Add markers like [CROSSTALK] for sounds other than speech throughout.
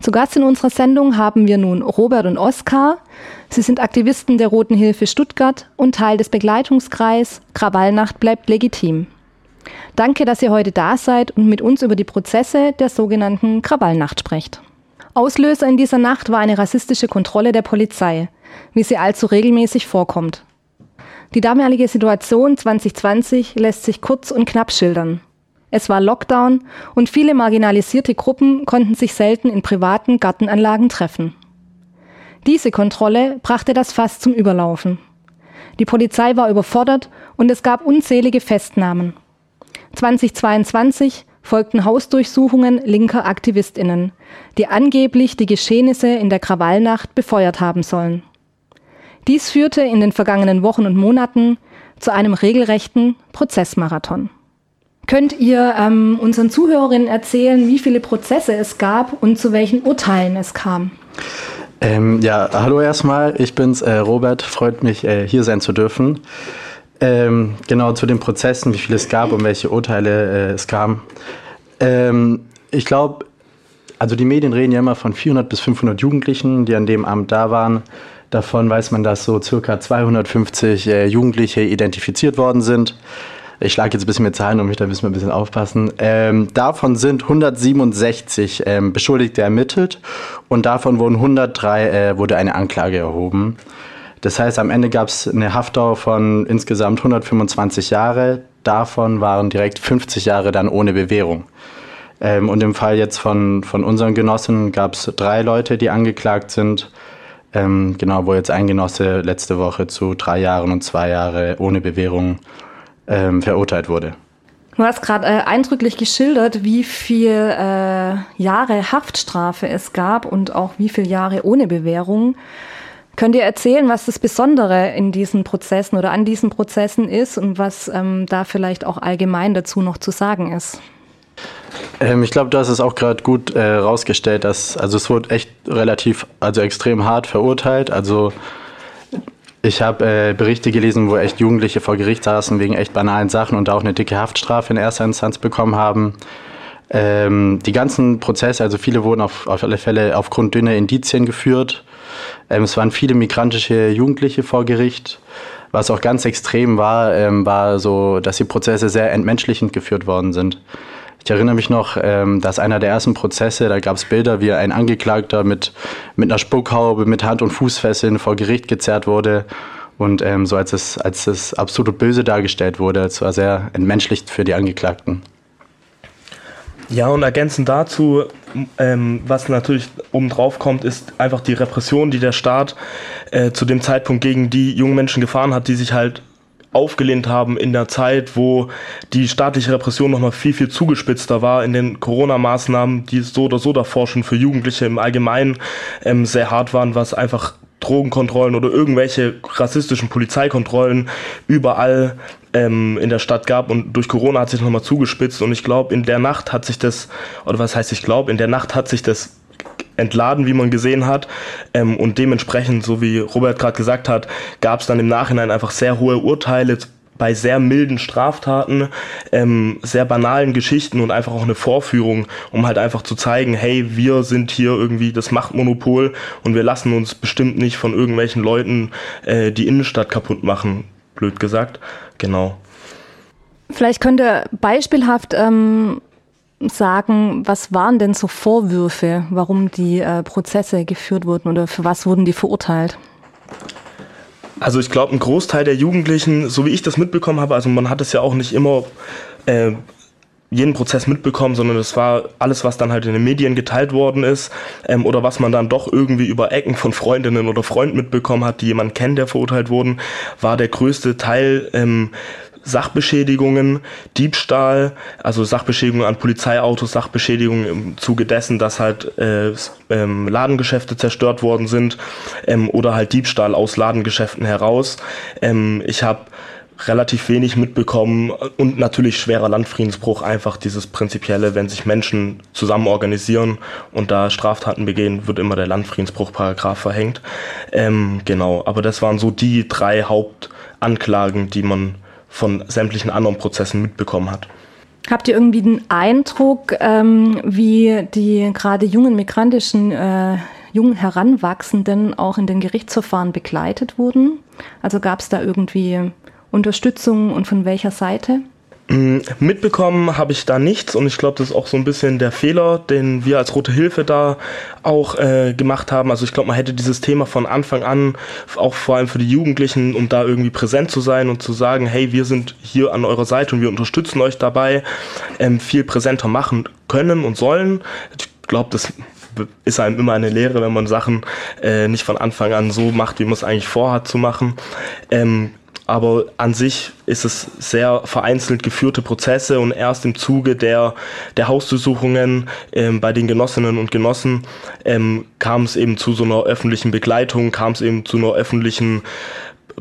Zu Gast in unserer Sendung haben wir nun Robert und Oskar. Sie sind Aktivisten der Roten Hilfe Stuttgart und Teil des Begleitungskreis Krawallnacht bleibt legitim. Danke, dass ihr heute da seid und mit uns über die Prozesse der sogenannten Krawallnacht sprecht. Auslöser in dieser Nacht war eine rassistische Kontrolle der Polizei, wie sie allzu regelmäßig vorkommt. Die damalige Situation 2020 lässt sich kurz und knapp schildern. Es war Lockdown und viele marginalisierte Gruppen konnten sich selten in privaten Gartenanlagen treffen. Diese Kontrolle brachte das Fass zum Überlaufen. Die Polizei war überfordert und es gab unzählige Festnahmen. 2022 folgten Hausdurchsuchungen linker Aktivistinnen, die angeblich die Geschehnisse in der Krawallnacht befeuert haben sollen. Dies führte in den vergangenen Wochen und Monaten zu einem regelrechten Prozessmarathon. Könnt ihr ähm, unseren Zuhörerinnen erzählen, wie viele Prozesse es gab und zu welchen Urteilen es kam? Ähm, ja, hallo erstmal, ich bin's, äh, Robert, freut mich, äh, hier sein zu dürfen. Ähm, genau zu den Prozessen, wie viele es gab und welche Urteile äh, es kam. Ähm, ich glaube, also die Medien reden ja immer von 400 bis 500 Jugendlichen, die an dem Abend da waren. Davon weiß man, dass so circa 250 äh, Jugendliche identifiziert worden sind. Ich schlage jetzt ein bisschen mit Zahlen um mich, da müssen wir ein bisschen aufpassen. Ähm, davon sind 167 ähm, Beschuldigte ermittelt und davon wurden 103, äh, wurde eine Anklage erhoben. Das heißt, am Ende gab es eine Haftdauer von insgesamt 125 Jahre. Davon waren direkt 50 Jahre dann ohne Bewährung. Ähm, und im Fall jetzt von, von unseren Genossen gab es drei Leute, die angeklagt sind. Ähm, genau, wo jetzt ein Genosse letzte Woche zu drei Jahren und zwei Jahre ohne Bewährung ähm, verurteilt wurde. Du hast gerade äh, eindrücklich geschildert, wie viele äh, Jahre Haftstrafe es gab und auch wie viele Jahre ohne Bewährung. Könnt ihr erzählen, was das Besondere in diesen Prozessen oder an diesen Prozessen ist und was ähm, da vielleicht auch allgemein dazu noch zu sagen ist? Ähm, ich glaube, du hast es auch gerade gut äh, rausgestellt, dass also es wurde echt relativ, also extrem hart verurteilt. Also ich habe äh, Berichte gelesen, wo echt Jugendliche vor Gericht saßen wegen echt banalen Sachen und auch eine dicke Haftstrafe in erster Instanz bekommen haben. Ähm, die ganzen Prozesse, also viele wurden auf, auf alle Fälle aufgrund dünner Indizien geführt. Ähm, es waren viele migrantische Jugendliche vor Gericht. Was auch ganz extrem war, ähm, war so, dass die Prozesse sehr entmenschlichend geführt worden sind. Ich erinnere mich noch, ähm, dass einer der ersten Prozesse, da gab es Bilder, wie ein Angeklagter mit, mit einer Spuckhaube, mit Hand- und Fußfesseln vor Gericht gezerrt wurde. Und ähm, so als es, als es absolut böse dargestellt wurde, es war sehr entmenschlicht für die Angeklagten. Ja, und ergänzend dazu, ähm, was natürlich obendrauf kommt, ist einfach die Repression, die der Staat äh, zu dem Zeitpunkt gegen die jungen Menschen gefahren hat, die sich halt aufgelehnt haben in der Zeit, wo die staatliche Repression noch mal viel, viel zugespitzter war in den Corona-Maßnahmen, die so oder so davor schon für Jugendliche im Allgemeinen ähm, sehr hart waren, was einfach Drogenkontrollen oder irgendwelche rassistischen Polizeikontrollen überall ähm, in der Stadt gab. Und durch Corona hat sich nochmal zugespitzt. Und ich glaube, in der Nacht hat sich das, oder was heißt ich glaube, in der Nacht hat sich das entladen, wie man gesehen hat. Ähm, und dementsprechend, so wie Robert gerade gesagt hat, gab es dann im Nachhinein einfach sehr hohe Urteile bei sehr milden Straftaten, ähm, sehr banalen Geschichten und einfach auch eine Vorführung, um halt einfach zu zeigen, hey, wir sind hier irgendwie das Machtmonopol und wir lassen uns bestimmt nicht von irgendwelchen Leuten äh, die Innenstadt kaputt machen, blöd gesagt. Genau. Vielleicht könnte beispielhaft ähm, sagen, was waren denn so Vorwürfe, warum die äh, Prozesse geführt wurden oder für was wurden die verurteilt? Also ich glaube, ein Großteil der Jugendlichen, so wie ich das mitbekommen habe, also man hat es ja auch nicht immer äh, jeden Prozess mitbekommen, sondern es war alles, was dann halt in den Medien geteilt worden ist ähm, oder was man dann doch irgendwie über Ecken von Freundinnen oder Freunden mitbekommen hat, die jemand kennt, der verurteilt wurden, war der größte Teil ähm, Sachbeschädigungen, Diebstahl, also Sachbeschädigungen an Polizeiautos, Sachbeschädigungen im Zuge dessen, dass halt äh, ähm, Ladengeschäfte zerstört worden sind ähm, oder halt Diebstahl aus Ladengeschäften heraus. Ähm, ich habe relativ wenig mitbekommen und natürlich schwerer Landfriedensbruch, einfach dieses prinzipielle, wenn sich Menschen zusammen organisieren und da Straftaten begehen, wird immer der Landfriedensbruch-Paragraph verhängt. Ähm, genau, aber das waren so die drei Hauptanklagen, die man von sämtlichen anderen Prozessen mitbekommen hat. Habt ihr irgendwie den Eindruck, ähm, wie die gerade jungen migrantischen, äh, jungen Heranwachsenden auch in den Gerichtsverfahren begleitet wurden? Also gab es da irgendwie Unterstützung und von welcher Seite? Mm, mitbekommen habe ich da nichts und ich glaube, das ist auch so ein bisschen der Fehler, den wir als Rote Hilfe da auch äh, gemacht haben. Also ich glaube, man hätte dieses Thema von Anfang an, auch vor allem für die Jugendlichen, um da irgendwie präsent zu sein und zu sagen, hey, wir sind hier an eurer Seite und wir unterstützen euch dabei, ähm, viel präsenter machen können und sollen. Ich glaube, das ist einem immer eine Lehre, wenn man Sachen äh, nicht von Anfang an so macht, wie man es eigentlich vorhat zu machen. Ähm, aber an sich ist es sehr vereinzelt geführte Prozesse und erst im Zuge der, der Hausdurchsuchungen ähm, bei den Genossinnen und Genossen ähm, kam es eben zu so einer öffentlichen Begleitung, kam es eben zu einer öffentlichen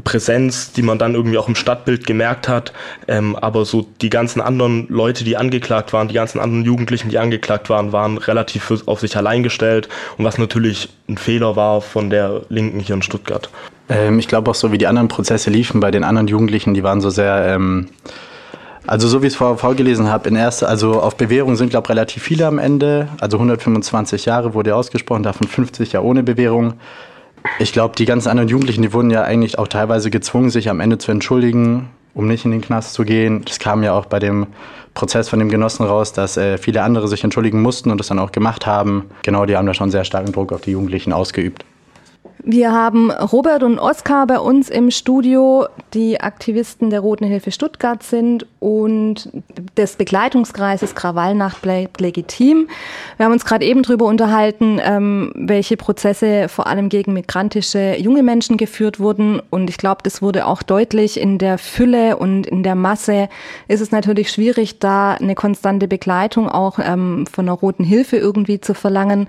Präsenz, die man dann irgendwie auch im Stadtbild gemerkt hat. Ähm, aber so die ganzen anderen Leute, die angeklagt waren, die ganzen anderen Jugendlichen, die angeklagt waren, waren relativ auf sich allein gestellt und was natürlich ein Fehler war von der Linken hier in Stuttgart. Ähm, ich glaube auch so, wie die anderen Prozesse liefen bei den anderen Jugendlichen, die waren so sehr, ähm, also so wie ich es vorher vorgelesen habe, in erster, also auf Bewährung sind, glaube ich, relativ viele am Ende. Also 125 Jahre wurde ausgesprochen, davon 50 ja ohne Bewährung. Ich glaube, die ganzen anderen Jugendlichen, die wurden ja eigentlich auch teilweise gezwungen, sich am Ende zu entschuldigen, um nicht in den Knast zu gehen. Das kam ja auch bei dem Prozess von dem Genossen raus, dass äh, viele andere sich entschuldigen mussten und das dann auch gemacht haben. Genau, die haben da schon sehr starken Druck auf die Jugendlichen ausgeübt. Wir haben Robert und Oskar bei uns im Studio, die Aktivisten der Roten Hilfe Stuttgart sind und des Begleitungskreises Krawallnacht bleibt legitim. Wir haben uns gerade eben darüber unterhalten, ähm, welche Prozesse vor allem gegen migrantische junge Menschen geführt wurden. Und ich glaube, das wurde auch deutlich in der Fülle und in der Masse ist es natürlich schwierig, da eine konstante Begleitung auch ähm, von der Roten Hilfe irgendwie zu verlangen.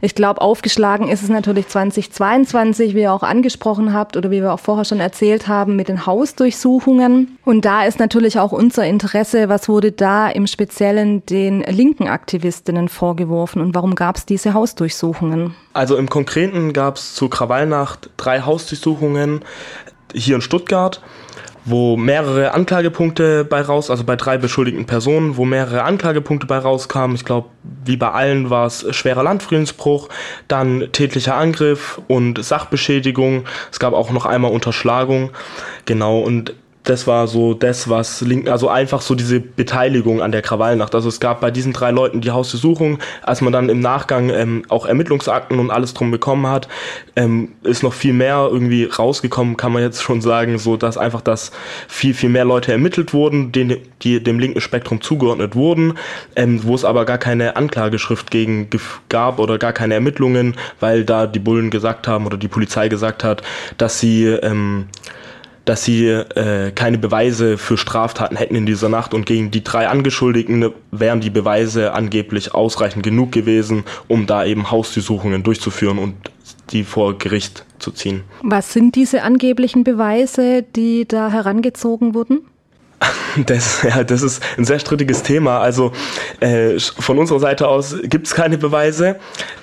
Ich glaube, aufgeschlagen ist es natürlich 2022 22, wie ihr auch angesprochen habt oder wie wir auch vorher schon erzählt haben, mit den Hausdurchsuchungen. Und da ist natürlich auch unser Interesse, was wurde da im Speziellen den linken Aktivistinnen vorgeworfen und warum gab es diese Hausdurchsuchungen? Also im Konkreten gab es zu Krawallnacht drei Hausdurchsuchungen hier in Stuttgart wo mehrere Anklagepunkte bei raus, also bei drei beschuldigten Personen, wo mehrere Anklagepunkte bei rauskamen. Ich glaube, wie bei allen war es schwerer Landfriedensbruch, dann tätlicher Angriff und Sachbeschädigung. Es gab auch noch einmal Unterschlagung. Genau, und das war so das, was Linken, also einfach so diese Beteiligung an der Krawallnacht. Also es gab bei diesen drei Leuten die Hausdurchsuchung, als man dann im Nachgang ähm, auch Ermittlungsakten und alles drum bekommen hat, ähm, ist noch viel mehr irgendwie rausgekommen, kann man jetzt schon sagen, so dass einfach das viel, viel mehr Leute ermittelt wurden, denen, die dem linken Spektrum zugeordnet wurden, ähm, wo es aber gar keine Anklageschrift gegen gab oder gar keine Ermittlungen, weil da die Bullen gesagt haben oder die Polizei gesagt hat, dass sie ähm, dass sie äh, keine Beweise für Straftaten hätten in dieser Nacht und gegen die drei Angeschuldigten wären die Beweise angeblich ausreichend genug gewesen, um da eben Hausdurchsuchungen durchzuführen und die vor Gericht zu ziehen. Was sind diese angeblichen Beweise, die da herangezogen wurden? [LAUGHS] Das, ja, das ist ein sehr strittiges Thema. Also äh, von unserer Seite aus gibt es keine Beweise.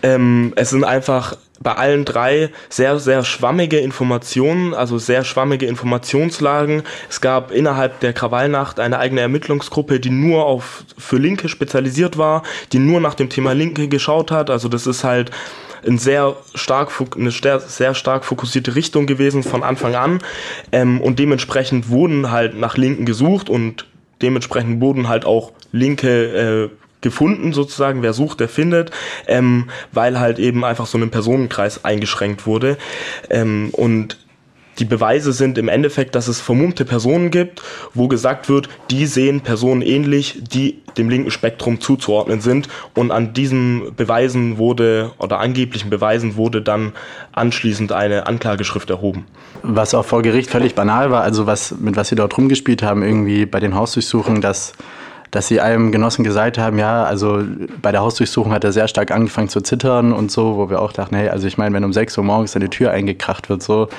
Ähm, es sind einfach bei allen drei sehr, sehr schwammige Informationen, also sehr schwammige Informationslagen. Es gab innerhalb der Krawallnacht eine eigene Ermittlungsgruppe, die nur auf für Linke spezialisiert war, die nur nach dem Thema Linke geschaut hat. Also das ist halt ein sehr stark, eine sehr stark fokussierte Richtung gewesen von Anfang an. Ähm, und dementsprechend wurden halt nach Linken gesucht und dementsprechend wurden halt auch linke äh, gefunden sozusagen, wer sucht, der findet, ähm, weil halt eben einfach so ein Personenkreis eingeschränkt wurde. Ähm, und die Beweise sind im Endeffekt, dass es vermummte Personen gibt, wo gesagt wird, die sehen Personen ähnlich, die dem linken Spektrum zuzuordnen sind. Und an diesen Beweisen wurde, oder angeblichen Beweisen wurde dann anschließend eine Anklageschrift erhoben. Was auch vor Gericht völlig banal war, also was, mit was sie dort rumgespielt haben, irgendwie bei den Hausdurchsuchungen, dass dass sie einem Genossen gesagt haben, ja, also bei der Hausdurchsuchung hat er sehr stark angefangen zu zittern und so, wo wir auch dachten, hey, also ich meine, wenn um 6 Uhr morgens deine Tür eingekracht wird, so,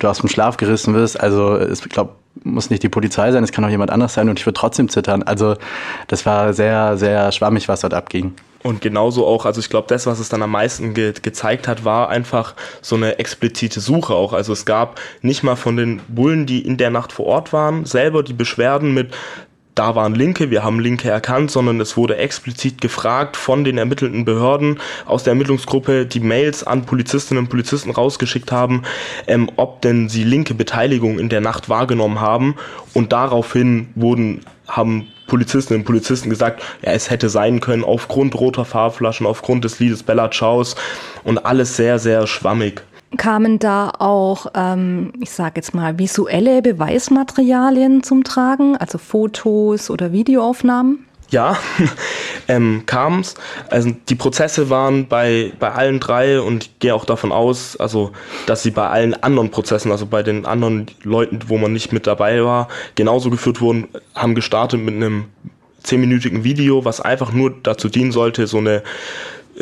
du aus dem Schlaf gerissen wirst, also ich glaube, muss nicht die Polizei sein, es kann auch jemand anders sein und ich würde trotzdem zittern. Also das war sehr, sehr schwammig, was dort abging. Und genauso auch, also ich glaube, das, was es dann am meisten ge gezeigt hat, war einfach so eine explizite Suche auch. Also es gab nicht mal von den Bullen, die in der Nacht vor Ort waren, selber die Beschwerden mit da waren Linke, wir haben Linke erkannt, sondern es wurde explizit gefragt von den ermittelnden Behörden aus der Ermittlungsgruppe, die Mails an Polizistinnen und Polizisten rausgeschickt haben, ähm, ob denn sie linke Beteiligung in der Nacht wahrgenommen haben. Und daraufhin wurden, haben Polizistinnen und Polizisten gesagt, ja, es hätte sein können aufgrund roter Farbflaschen, aufgrund des Liedes Bella Ciaos und alles sehr, sehr schwammig. Kamen da auch, ähm, ich sage jetzt mal, visuelle Beweismaterialien zum Tragen, also Fotos oder Videoaufnahmen? Ja, [LAUGHS] ähm, kam es. Also die Prozesse waren bei, bei allen drei und ich gehe auch davon aus, also dass sie bei allen anderen Prozessen, also bei den anderen Leuten, wo man nicht mit dabei war, genauso geführt wurden, haben gestartet mit einem zehnminütigen Video, was einfach nur dazu dienen sollte, so eine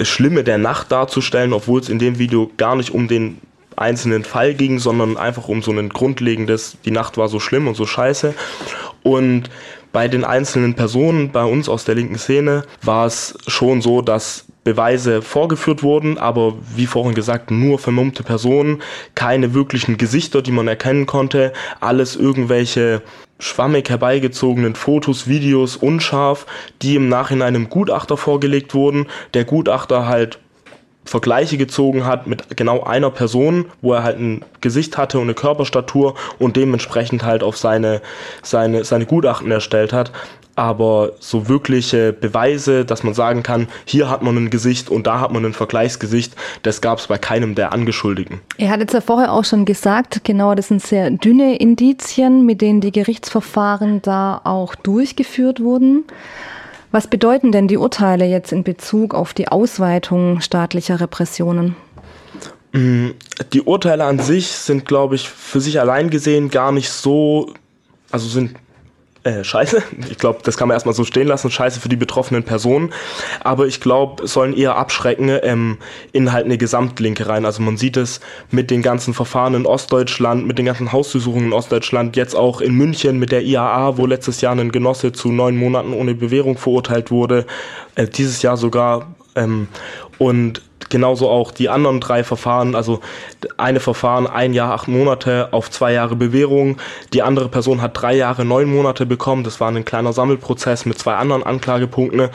Schlimme der Nacht darzustellen, obwohl es in dem Video gar nicht um den einzelnen Fall ging, sondern einfach um so ein grundlegendes, die Nacht war so schlimm und so scheiße. Und bei den einzelnen Personen bei uns aus der linken Szene war es schon so, dass Beweise vorgeführt wurden, aber wie vorhin gesagt, nur vermummte Personen, keine wirklichen Gesichter, die man erkennen konnte, alles irgendwelche schwammig herbeigezogenen Fotos, Videos, unscharf, die im Nachhinein einem Gutachter vorgelegt wurden. Der Gutachter halt Vergleiche gezogen hat mit genau einer Person, wo er halt ein Gesicht hatte und eine Körperstatur und dementsprechend halt auf seine, seine, seine Gutachten erstellt hat aber so wirkliche Beweise, dass man sagen kann, hier hat man ein Gesicht und da hat man ein Vergleichsgesicht, das gab es bei keinem der Angeschuldigten. Er hat jetzt ja vorher auch schon gesagt, genau, das sind sehr dünne Indizien, mit denen die Gerichtsverfahren da auch durchgeführt wurden. Was bedeuten denn die Urteile jetzt in Bezug auf die Ausweitung staatlicher Repressionen? Mm, die Urteile an sich sind, glaube ich, für sich allein gesehen gar nicht so, also sind äh, scheiße. Ich glaube, das kann man erstmal so stehen lassen. Scheiße für die betroffenen Personen. Aber ich glaube, sollen eher abschrecken ähm, in halt eine Gesamtlinke rein. Also man sieht es mit den ganzen Verfahren in Ostdeutschland, mit den ganzen Hausdurchsuchungen in Ostdeutschland, jetzt auch in München mit der IAA, wo letztes Jahr ein Genosse zu neun Monaten ohne Bewährung verurteilt wurde. Äh, dieses Jahr sogar. Ähm, und genauso auch die anderen drei Verfahren, also eine Verfahren ein Jahr, acht Monate auf zwei Jahre Bewährung, die andere Person hat drei Jahre, neun Monate bekommen, das war ein kleiner Sammelprozess mit zwei anderen Anklagepunkten.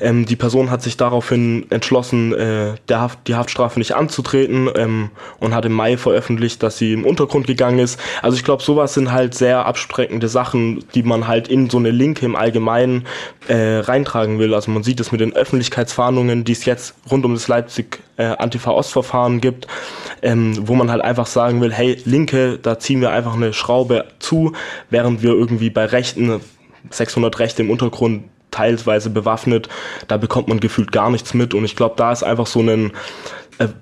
Ähm, die Person hat sich daraufhin entschlossen, äh, Haft, die Haftstrafe nicht anzutreten ähm, und hat im Mai veröffentlicht, dass sie im Untergrund gegangen ist. Also ich glaube, sowas sind halt sehr abstreckende Sachen, die man halt in so eine Linke im Allgemeinen äh, reintragen will. Also man sieht es mit den Öffentlichkeitsfahndungen, die es jetzt rund um das Leipzig äh, Antifa-Ost-Verfahren gibt, ähm, wo man halt einfach sagen will, hey, Linke, da ziehen wir einfach eine Schraube zu, während wir irgendwie bei Rechten 600 Rechte im Untergrund teilweise bewaffnet, da bekommt man gefühlt gar nichts mit. Und ich glaube, da ist einfach so ein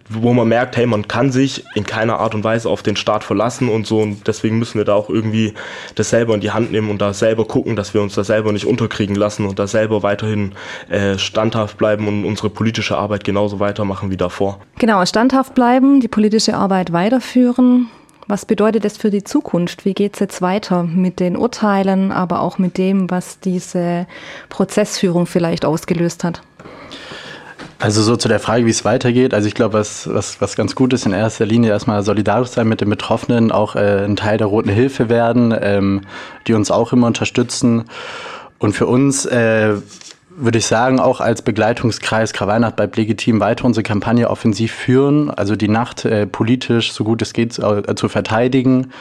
wo man merkt, hey, man kann sich in keiner Art und Weise auf den Staat verlassen und so und deswegen müssen wir da auch irgendwie das selber in die Hand nehmen und da selber gucken, dass wir uns da selber nicht unterkriegen lassen und da selber weiterhin äh, standhaft bleiben und unsere politische Arbeit genauso weitermachen wie davor. Genau, standhaft bleiben, die politische Arbeit weiterführen. Was bedeutet das für die Zukunft? Wie geht es jetzt weiter mit den Urteilen, aber auch mit dem, was diese Prozessführung vielleicht ausgelöst hat? Also so zu der Frage, wie es weitergeht. Also ich glaube, was, was, was ganz gut ist, in erster Linie erstmal solidarisch sein mit den Betroffenen, auch äh, ein Teil der Roten Hilfe werden, ähm, die uns auch immer unterstützen. Und für uns äh, würde ich sagen, auch als Begleitungskreis Krawallnacht bleibt legitim weiter unsere Kampagne offensiv führen, also die Nacht äh, politisch so gut es geht äh, zu verteidigen,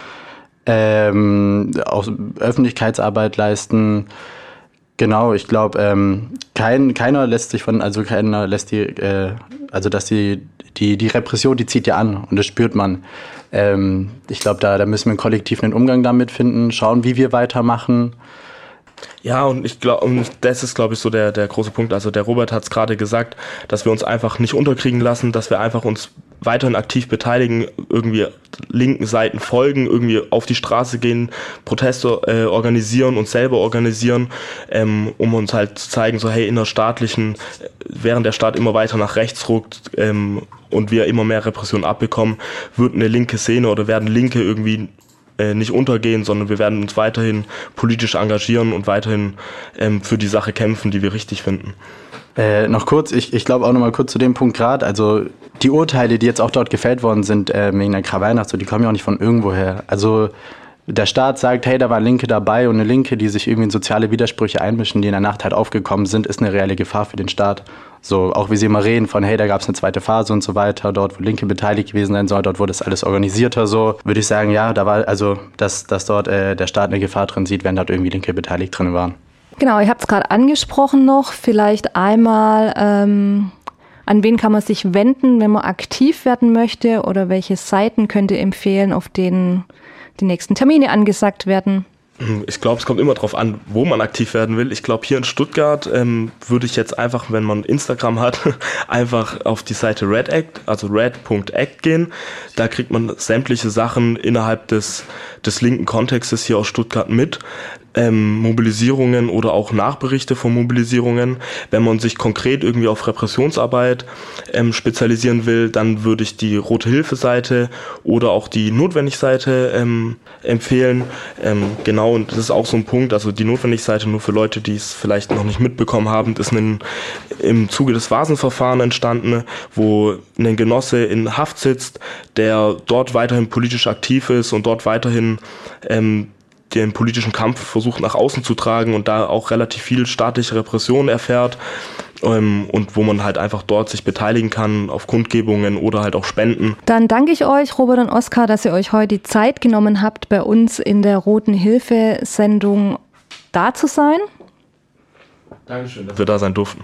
ähm, auch Öffentlichkeitsarbeit leisten, Genau, ich glaube, ähm, kein, keiner lässt sich von, also keiner lässt die, äh, also dass die, die, die Repression, die zieht ja an und das spürt man. Ähm, ich glaube, da, da müssen wir kollektiv einen Umgang damit finden, schauen, wie wir weitermachen. Ja, und ich glaube, und das ist, glaube ich, so der, der große Punkt. Also der Robert hat es gerade gesagt, dass wir uns einfach nicht unterkriegen lassen, dass wir einfach uns weiterhin aktiv beteiligen, irgendwie linken Seiten folgen, irgendwie auf die Straße gehen, Proteste äh, organisieren und selber organisieren, ähm, um uns halt zu zeigen, so hey, innerstaatlichen, äh, während der Staat immer weiter nach rechts ruckt ähm, und wir immer mehr Repression abbekommen, wird eine linke Szene oder werden Linke irgendwie äh, nicht untergehen, sondern wir werden uns weiterhin politisch engagieren und weiterhin ähm, für die Sache kämpfen, die wir richtig finden. Äh, noch kurz, ich, ich glaube auch noch mal kurz zu dem Punkt gerade, also die Urteile, die jetzt auch dort gefällt worden sind äh, wegen der Krawallnacht, so, die kommen ja auch nicht von irgendwoher. Also der Staat sagt, hey, da war Linke dabei und eine Linke, die sich irgendwie in soziale Widersprüche einmischen, die in der Nacht halt aufgekommen sind, ist eine reelle Gefahr für den Staat. So, auch wie sie immer reden von, hey, da gab es eine zweite Phase und so weiter, dort, wo Linke beteiligt gewesen sein soll, dort wurde es alles organisierter, so, würde ich sagen, ja, da war, also, dass, dass dort äh, der Staat eine Gefahr drin sieht, wenn dort irgendwie Linke beteiligt drin waren. Genau, ihr habt es gerade angesprochen noch, vielleicht einmal, ähm, an wen kann man sich wenden, wenn man aktiv werden möchte oder welche Seiten könnt ihr empfehlen, auf denen die nächsten Termine angesagt werden? Ich glaube, es kommt immer darauf an, wo man aktiv werden will. Ich glaube, hier in Stuttgart ähm, würde ich jetzt einfach, wenn man Instagram hat, [LAUGHS] einfach auf die Seite Red Act, also red.act gehen. Da kriegt man sämtliche Sachen innerhalb des, des linken Kontextes hier aus Stuttgart mit ähm, Mobilisierungen oder auch Nachberichte von Mobilisierungen. Wenn man sich konkret irgendwie auf Repressionsarbeit ähm, spezialisieren will, dann würde ich die Rote Hilfe-Seite oder auch die Notwendig-Seite ähm, empfehlen. Ähm, genau, und das ist auch so ein Punkt, also die Notwendig-Seite nur für Leute, die es vielleicht noch nicht mitbekommen haben, ist ein, im Zuge des Vasenverfahrens entstanden, wo ein Genosse in Haft sitzt, der dort weiterhin politisch aktiv ist und dort weiterhin ähm, den politischen Kampf versucht nach außen zu tragen und da auch relativ viel staatliche Repression erfährt ähm, und wo man halt einfach dort sich beteiligen kann auf Kundgebungen oder halt auch Spenden. Dann danke ich euch, Robert und Oskar, dass ihr euch heute die Zeit genommen habt, bei uns in der Roten Hilfe-Sendung da zu sein. Dankeschön, dass wir da sein durften.